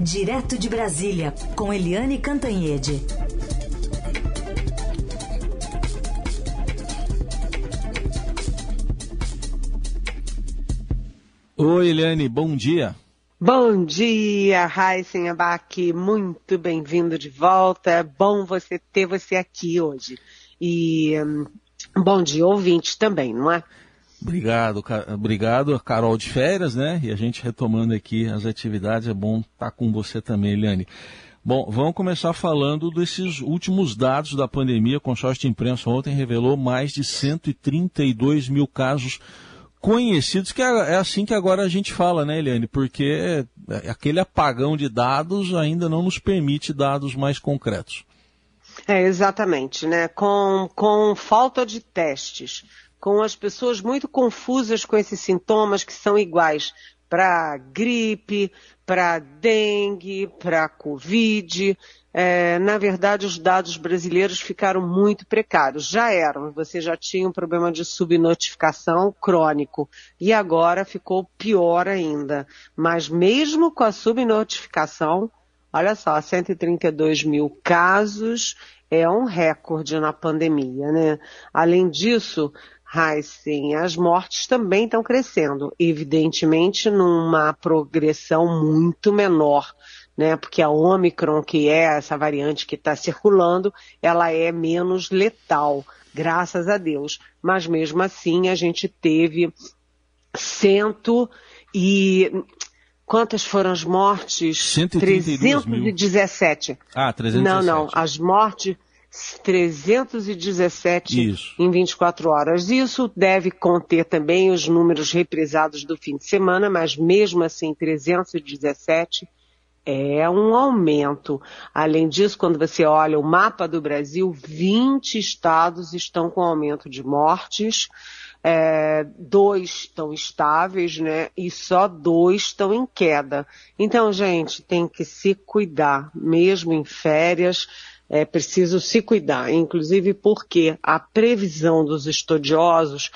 Direto de Brasília, com Eliane Cantanhede. Oi, Eliane, bom dia. Bom dia, Raíssen Abac, muito bem-vindo de volta. É bom você ter você aqui hoje. E um, bom dia, ouvintes também, não é? Obrigado, obrigado, Carol de férias, né? E a gente retomando aqui as atividades, é bom estar com você também, Eliane. Bom, vamos começar falando desses últimos dados da pandemia. O consórcio de imprensa ontem revelou mais de 132 mil casos conhecidos, que é, é assim que agora a gente fala, né, Eliane? Porque aquele apagão de dados ainda não nos permite dados mais concretos. É, exatamente, né? Com, com falta de testes com as pessoas muito confusas com esses sintomas que são iguais para gripe, para dengue, para covid. É, na verdade, os dados brasileiros ficaram muito precários. Já eram, você já tinha um problema de subnotificação crônico e agora ficou pior ainda. Mas mesmo com a subnotificação, olha só, 132 mil casos é um recorde na pandemia, né? Além disso, Heisen, as mortes também estão crescendo, evidentemente numa progressão muito menor, né? Porque a Omicron, que é essa variante que está circulando, ela é menos letal, graças a Deus. Mas mesmo assim a gente teve cento e Quantas foram as mortes? 317. Mil. Ah, 317. Não, não. As mortes 317 Isso. em 24 horas. Isso deve conter também os números represados do fim de semana, mas mesmo assim 317 é um aumento. Além disso, quando você olha o mapa do Brasil, 20 estados estão com aumento de mortes. É, dois estão estáveis, né? E só dois estão em queda. Então, gente, tem que se cuidar, mesmo em férias é preciso se cuidar, inclusive porque a previsão dos estudiosos,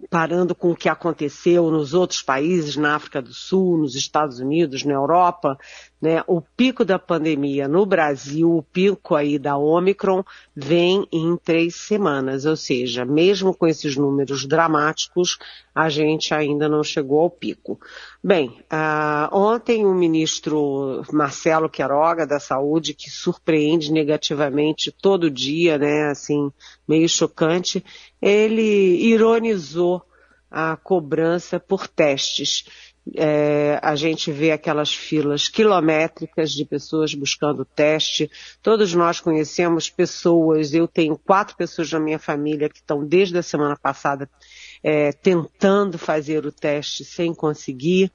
comparando com o que aconteceu nos outros países, na África do Sul, nos Estados Unidos, na Europa, né, o pico da pandemia no Brasil, o pico aí da Omicron, vem em três semanas, ou seja, mesmo com esses números dramáticos, a gente ainda não chegou ao pico. Bem, uh, ontem o ministro Marcelo Queiroga da Saúde, que surpreende negativamente todo dia, né, assim, meio chocante, ele ironizou a cobrança por testes é, a gente vê aquelas filas quilométricas de pessoas buscando teste. Todos nós conhecemos pessoas, eu tenho quatro pessoas na minha família que estão desde a semana passada é, tentando fazer o teste sem conseguir.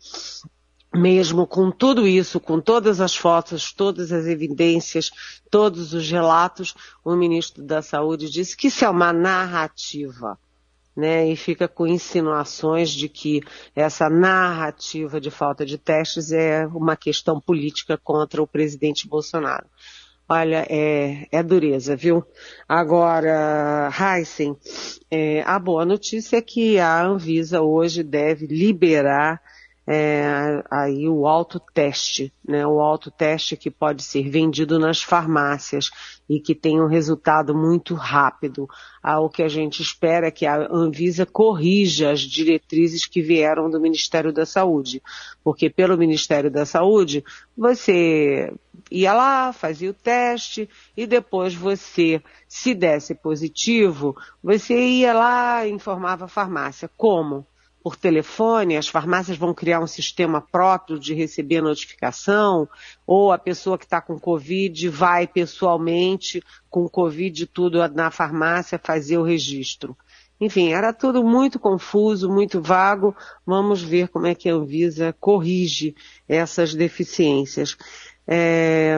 Mesmo com tudo isso, com todas as fotos, todas as evidências, todos os relatos, o ministro da Saúde disse que isso é uma narrativa né, e fica com insinuações de que essa narrativa de falta de testes é uma questão política contra o presidente Bolsonaro. Olha, é, é dureza, viu? Agora, Heisen, é, a boa notícia é que a Anvisa hoje deve liberar é, aí o autoteste, né? O autoteste que pode ser vendido nas farmácias e que tem um resultado muito rápido. Ah, o que a gente espera é que a Anvisa corrija as diretrizes que vieram do Ministério da Saúde. Porque pelo Ministério da Saúde, você ia lá, fazia o teste e depois você, se desse positivo, você ia lá e informava a farmácia. Como? Por telefone, as farmácias vão criar um sistema próprio de receber notificação, ou a pessoa que está com Covid vai pessoalmente, com Covid tudo na farmácia, fazer o registro. Enfim, era tudo muito confuso, muito vago. Vamos ver como é que a Anvisa corrige essas deficiências. É...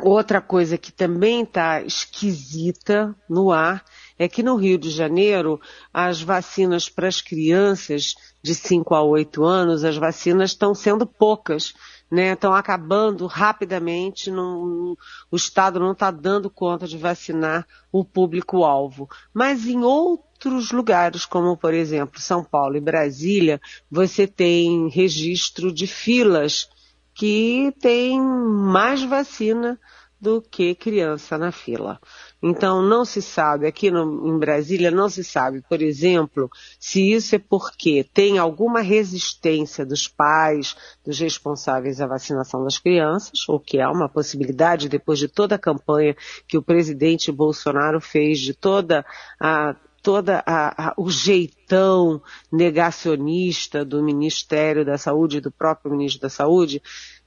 Outra coisa que também está esquisita no ar é que no Rio de Janeiro, as vacinas para as crianças de 5 a 8 anos, as vacinas estão sendo poucas, né? Estão acabando rapidamente, não, o Estado não está dando conta de vacinar o público-alvo. Mas em outros lugares, como por exemplo São Paulo e Brasília, você tem registro de filas que tem mais vacina do que criança na fila. Então, não se sabe, aqui no, em Brasília, não se sabe, por exemplo, se isso é porque tem alguma resistência dos pais, dos responsáveis à vacinação das crianças, o que é uma possibilidade depois de toda a campanha que o presidente Bolsonaro fez, de toda a toda a, a, o jeitão negacionista do Ministério da Saúde, do próprio ministro da Saúde,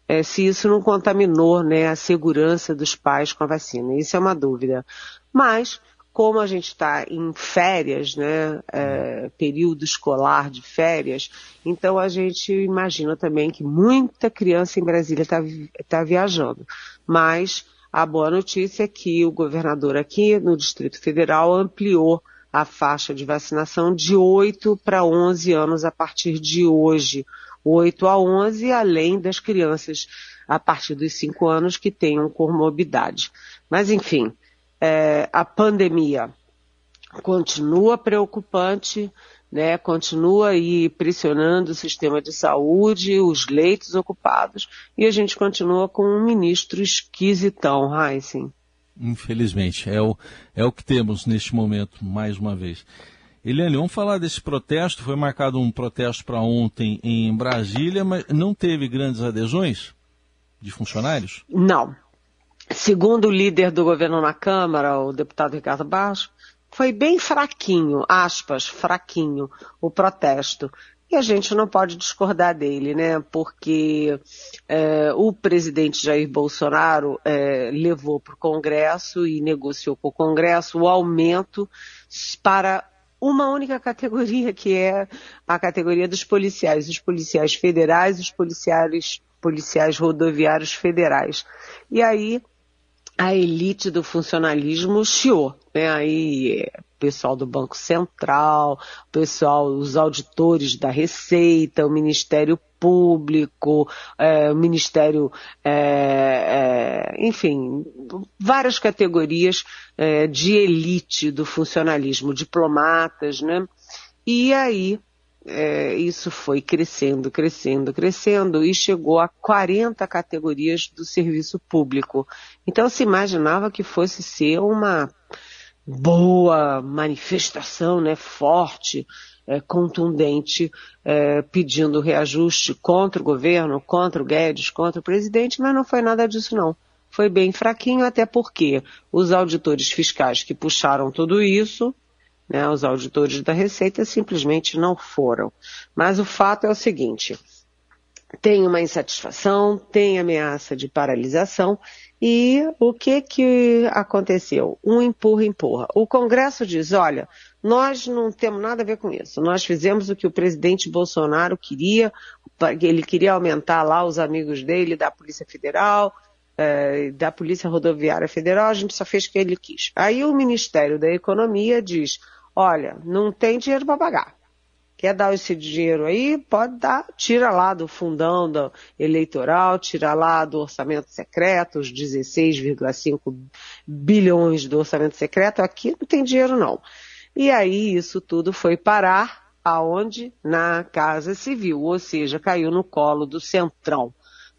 é, se isso não contaminou né, a segurança dos pais com a vacina. Isso é uma dúvida. Mas, como a gente está em férias, né, é, período escolar de férias, então a gente imagina também que muita criança em Brasília está tá viajando. Mas a boa notícia é que o governador aqui no Distrito Federal ampliou a faixa de vacinação de 8 para 11 anos a partir de hoje. 8 a 11, além das crianças a partir dos 5 anos que tenham comorbidade. Mas, enfim, é, a pandemia continua preocupante, né, continua aí pressionando o sistema de saúde, os leitos ocupados, e a gente continua com um ministro esquisitão, Heisen. Infelizmente, é o, é o que temos neste momento, mais uma vez. Eliane, vamos falar desse protesto. Foi marcado um protesto para ontem em Brasília, mas não teve grandes adesões de funcionários? Não. Segundo o líder do governo na Câmara, o deputado Ricardo Barros, foi bem fraquinho, aspas, fraquinho, o protesto. E a gente não pode discordar dele, né? Porque é, o presidente Jair Bolsonaro é, levou para o Congresso e negociou com o Congresso o aumento para uma única categoria, que é a categoria dos policiais, os policiais federais, os policiais, policiais rodoviários federais. E aí a elite do funcionalismo chiou, né? Aí pessoal do Banco Central, pessoal, os auditores da Receita, o Ministério Público, é, o Ministério, é, é, enfim, várias categorias é, de elite do funcionalismo, diplomatas, né? E aí é, isso foi crescendo, crescendo, crescendo e chegou a 40 categorias do serviço público. Então se imaginava que fosse ser uma boa manifestação, né, forte, é, contundente, é, pedindo reajuste contra o governo, contra o Guedes, contra o presidente, mas não foi nada disso não. Foi bem fraquinho, até porque os auditores fiscais que puxaram tudo isso né, os auditores da Receita simplesmente não foram. Mas o fato é o seguinte: tem uma insatisfação, tem ameaça de paralisação e o que que aconteceu? Um empurra, empurra. O Congresso diz, olha, nós não temos nada a ver com isso. Nós fizemos o que o presidente Bolsonaro queria, ele queria aumentar lá os amigos dele da Polícia Federal, eh, da Polícia Rodoviária Federal, a gente só fez o que ele quis. Aí o Ministério da Economia diz, olha, não tem dinheiro para pagar. Quer dar esse dinheiro aí? Pode dar, tira lá do fundão do eleitoral, tira lá do orçamento secreto, os 16,5 bilhões do orçamento secreto. Aqui não tem dinheiro não. E aí isso tudo foi parar aonde? Na Casa Civil, ou seja, caiu no colo do Centrão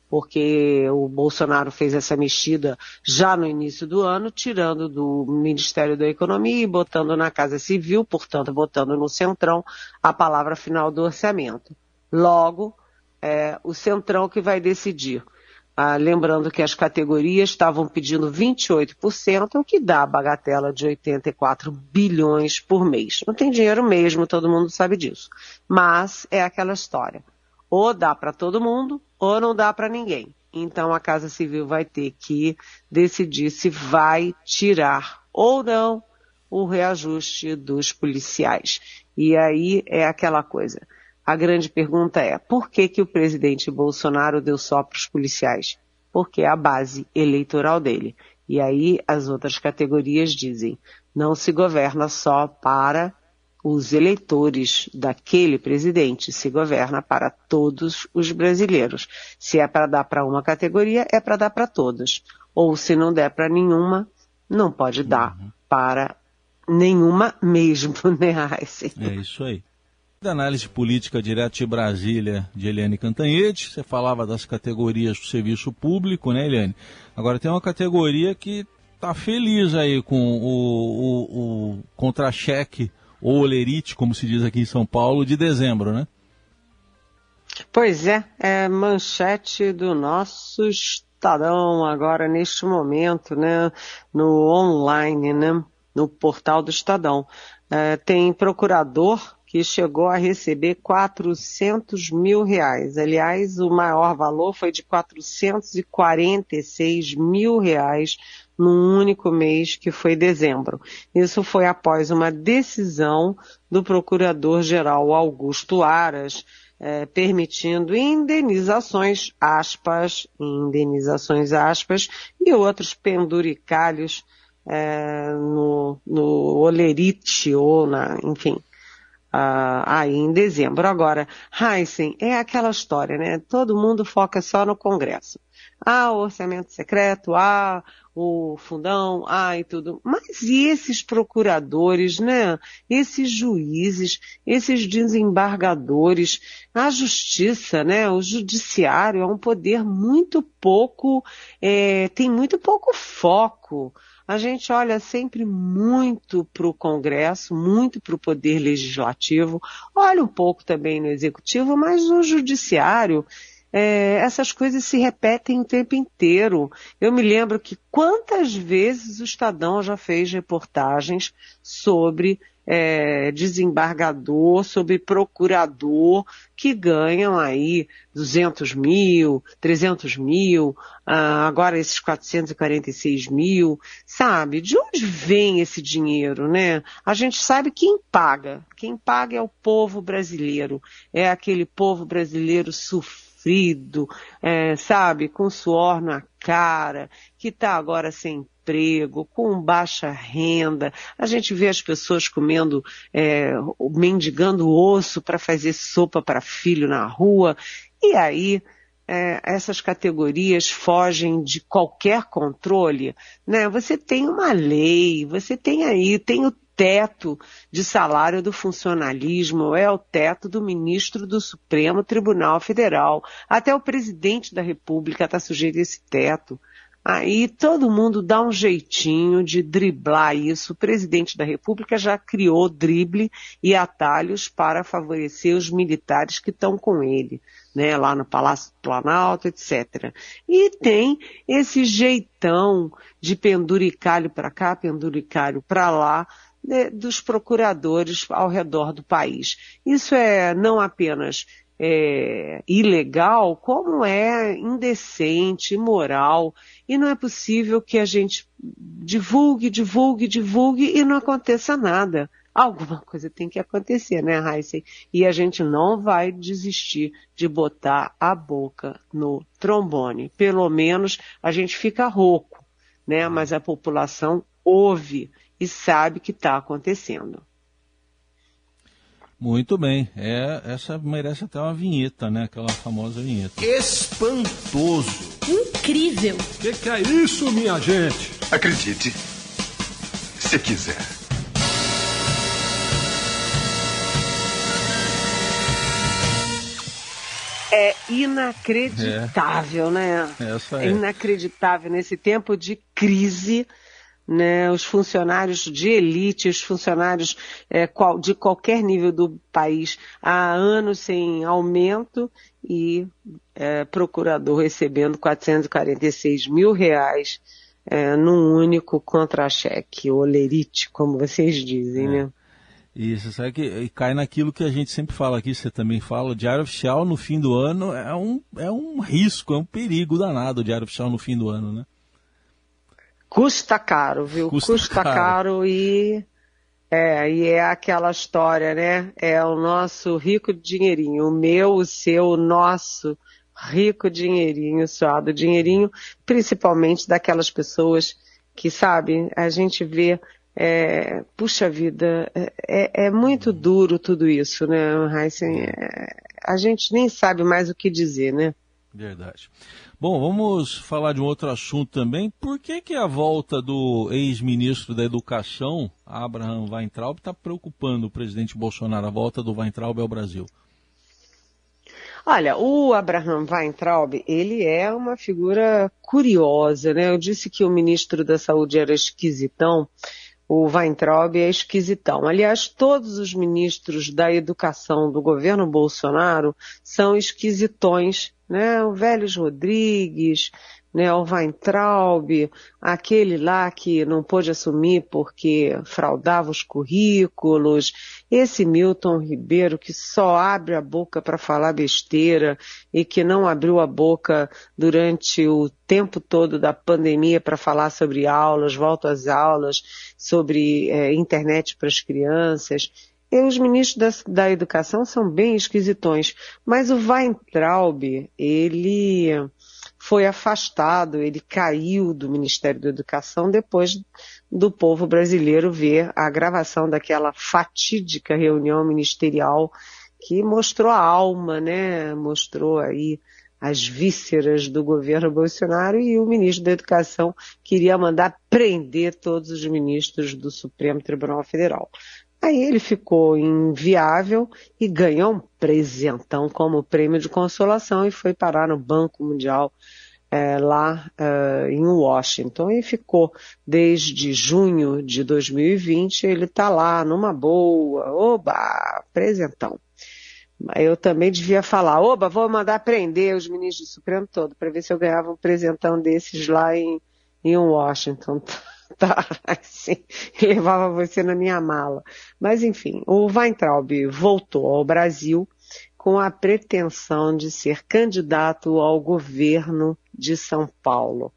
porque o Bolsonaro fez essa mexida já no início do ano, tirando do Ministério da Economia e botando na Casa Civil, portanto, botando no Centrão a palavra final do orçamento. Logo, é o Centrão que vai decidir. Ah, lembrando que as categorias estavam pedindo 28%, o que dá a bagatela de 84 bilhões por mês. Não tem dinheiro mesmo, todo mundo sabe disso. Mas é aquela história. Ou dá para todo mundo, ou não dá para ninguém. Então a Casa Civil vai ter que decidir se vai tirar ou não o reajuste dos policiais. E aí é aquela coisa. A grande pergunta é, por que, que o presidente Bolsonaro deu só para os policiais? Porque é a base eleitoral dele. E aí as outras categorias dizem, não se governa só para os eleitores daquele presidente se governa para todos os brasileiros. Se é para dar para uma categoria, é para dar para todas. Ou se não der para nenhuma, não pode dar uhum. para nenhuma mesmo, né, Heisen? É isso aí. da análise política direto de Brasília, de Eliane Cantanhete. Você falava das categorias do serviço público, né, Eliane? Agora tem uma categoria que está feliz aí com o, o, o contra-cheque ou olerite, como se diz aqui em São Paulo, de dezembro, né? Pois é, é manchete do nosso Estadão agora neste momento, né, no online, né, no portal do Estadão. É, tem procurador que chegou a receber 400 mil reais. Aliás, o maior valor foi de 446 mil reais num único mês, que foi dezembro. Isso foi após uma decisão do Procurador-Geral Augusto Aras, é, permitindo indenizações, aspas, indenizações, aspas, e outros penduricalhos é, no, no olerite ou na, enfim, uh, aí em dezembro. Agora, Heisen, é aquela história, né? Todo mundo foca só no Congresso. Ah, o orçamento secreto, ah, o fundão, ah, e tudo. Mas e esses procuradores, né? Esses juízes, esses desembargadores, a justiça, né? O judiciário é um poder muito pouco, é, tem muito pouco foco. A gente olha sempre muito para o Congresso, muito para o Poder Legislativo, olha um pouco também no Executivo, mas no Judiciário é, essas coisas se repetem o tempo inteiro. Eu me lembro que quantas vezes o Estadão já fez reportagens sobre é, desembargador, sobre procurador, que ganham aí 200 mil, 300 mil, ah, agora esses 446 mil, sabe? De onde vem esse dinheiro, né? A gente sabe quem paga. Quem paga é o povo brasileiro. É aquele povo brasileiro sofrido sofrido, é, sabe, com suor na cara, que está agora sem emprego, com baixa renda. A gente vê as pessoas comendo, é, mendigando osso para fazer sopa para filho na rua. E aí, é, essas categorias fogem de qualquer controle, né? Você tem uma lei, você tem aí, tem o teto de salário do funcionalismo, é o teto do ministro do Supremo Tribunal Federal. Até o presidente da República está sujeito a esse teto. Aí todo mundo dá um jeitinho de driblar isso. O presidente da República já criou drible e atalhos para favorecer os militares que estão com ele, né, lá no Palácio do Planalto, etc. E tem esse jeitão de penduricalho para cá, penduricalho para lá, né, dos procuradores ao redor do país. Isso é não apenas é, ilegal, como é indecente, imoral, e não é possível que a gente divulgue, divulgue, divulgue e não aconteça nada. Alguma coisa tem que acontecer, né, Heisen? E a gente não vai desistir de botar a boca no trombone. Pelo menos a gente fica rouco, né? Mas a população ouve e sabe que está acontecendo. Muito bem. É, essa merece até uma vinheta, né? Aquela famosa vinheta. Espantoso. Incrível. O que, que é isso, minha gente? Acredite, se quiser. É inacreditável, é. né? Essa é. é inacreditável nesse tempo de crise né, os funcionários de elite, os funcionários é, qual, de qualquer nível do país há anos sem aumento e é, procurador recebendo 446 mil reais é, num único contra-cheque, olerite, como vocês dizem, é. né? Isso, sabe que e cai naquilo que a gente sempre fala aqui, você também fala, o diário oficial no fim do ano é um, é um risco, é um perigo danado o diário oficial no fim do ano, né? Custa caro, viu? Custa, Custa caro. caro. e é, e é aquela história, né? É o nosso rico dinheirinho, o meu, o seu, o nosso rico dinheirinho, suado dinheirinho, principalmente daquelas pessoas que, sabe, a gente vê, é, puxa vida, é, é, muito duro tudo isso, né, Heisen? É, a gente nem sabe mais o que dizer, né? Verdade. Bom, vamos falar de um outro assunto também. Por que, que a volta do ex-ministro da Educação, Abraham Weintraub, está preocupando o presidente Bolsonaro, a volta do Weintraub ao Brasil? Olha, o Abraham Weintraub, ele é uma figura curiosa, né? Eu disse que o ministro da Saúde era esquisitão, o Weintraub é esquisitão. Aliás, todos os ministros da educação do governo Bolsonaro são esquisitões né? O Vélez Rodrigues, né? O Weintraub, aquele lá que não pôde assumir porque fraudava os currículos, esse Milton Ribeiro que só abre a boca para falar besteira e que não abriu a boca durante o tempo todo da pandemia para falar sobre aulas, volta às aulas, sobre é, internet para as crianças. E os ministros da, da educação são bem esquisitões, mas o Weintraub, ele foi afastado, ele caiu do Ministério da Educação depois do povo brasileiro ver a gravação daquela fatídica reunião ministerial que mostrou a alma, né? Mostrou aí as vísceras do governo Bolsonaro e o ministro da Educação queria mandar prender todos os ministros do Supremo Tribunal Federal. Aí ele ficou inviável e ganhou um presentão como prêmio de consolação e foi parar no Banco Mundial é, lá é, em Washington e ficou desde junho de 2020. Ele está lá numa boa, oba, presentão. Eu também devia falar, oba, vou mandar prender os ministros do Supremo todo para ver se eu ganhava um presentão desses lá em, em Washington. tá, assim, levava você na minha mala. Mas enfim, o Weintraub voltou ao Brasil com a pretensão de ser candidato ao governo de São Paulo.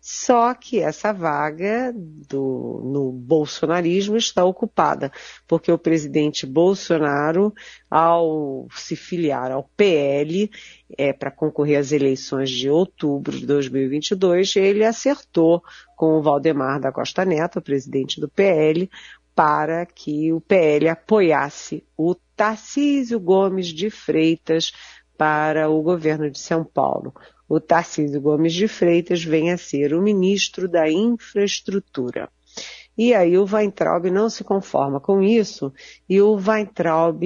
Só que essa vaga do, no bolsonarismo está ocupada, porque o presidente Bolsonaro, ao se filiar ao PL, é, para concorrer às eleições de outubro de 2022, ele acertou com o Valdemar da Costa Neto, presidente do PL, para que o PL apoiasse o Tarcísio Gomes de Freitas para o governo de São Paulo o Tarcísio Gomes de Freitas venha a ser o ministro da Infraestrutura. E aí o Weintraub não se conforma com isso e o Weintraub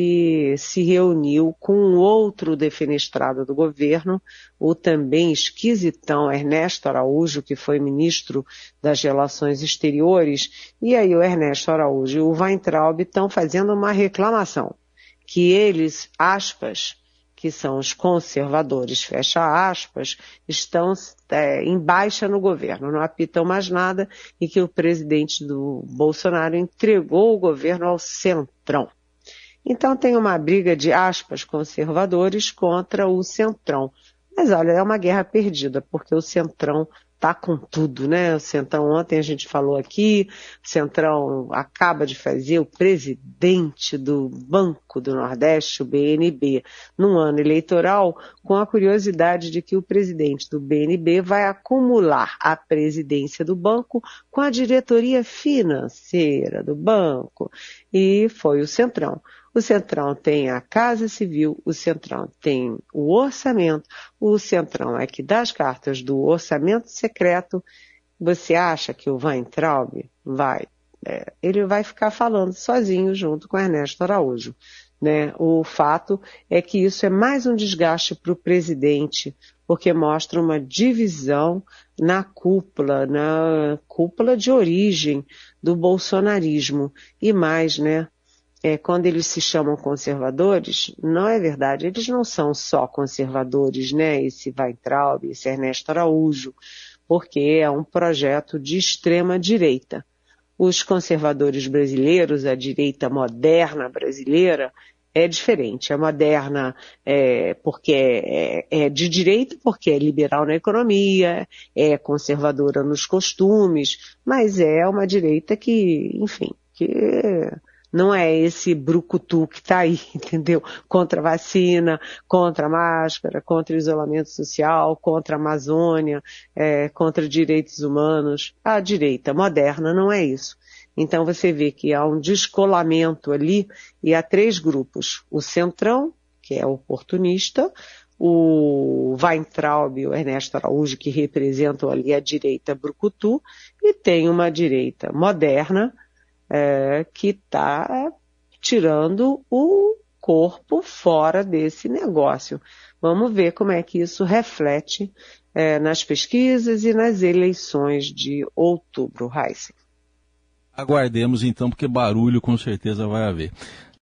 se reuniu com outro defenestrado do governo, o também esquisitão Ernesto Araújo, que foi ministro das Relações Exteriores, e aí o Ernesto Araújo e o Weintraub estão fazendo uma reclamação que eles, aspas, que são os conservadores, fecha aspas, estão é, em baixa no governo, não apitam mais nada e que o presidente do Bolsonaro entregou o governo ao centrão. Então tem uma briga de aspas conservadores contra o centrão. Mas olha, é uma guerra perdida, porque o centrão tá com tudo, né? O Centrão, ontem a gente falou aqui, o Centrão acaba de fazer o presidente do Banco do Nordeste, o BNB, num ano eleitoral, com a curiosidade de que o presidente do BNB vai acumular a presidência do banco com a diretoria financeira do banco. E foi o Centrão. O Centrão tem a Casa Civil, o Centrão tem o orçamento, o Centrão é que dá as cartas do orçamento secreto. Você acha que o Weintraub vai? É, ele vai ficar falando sozinho junto com Ernesto Araújo. Né? O fato é que isso é mais um desgaste para o presidente, porque mostra uma divisão na cúpula, na cúpula de origem do bolsonarismo. E mais, né? é, quando eles se chamam conservadores, não é verdade. Eles não são só conservadores, né? Esse Weintraub, esse Ernesto Araújo, porque é um projeto de extrema direita. Os conservadores brasileiros, a direita moderna brasileira, é diferente. É moderna é, porque é, é, de direita, porque é liberal na economia, é conservadora nos costumes, mas é uma direita que, enfim, que não é esse brucutu que está aí, entendeu? Contra vacina, contra máscara, contra isolamento social, contra Amazônia, é, contra direitos humanos. A direita moderna não é isso. Então você vê que há um descolamento ali e há três grupos. O centrão, que é oportunista, o Weintraub e o Ernesto Araújo, que representam ali a direita brucutu, e tem uma direita moderna é, que está tirando o corpo fora desse negócio. Vamos ver como é que isso reflete é, nas pesquisas e nas eleições de outubro, Heisen. Aguardemos então, porque barulho com certeza vai haver.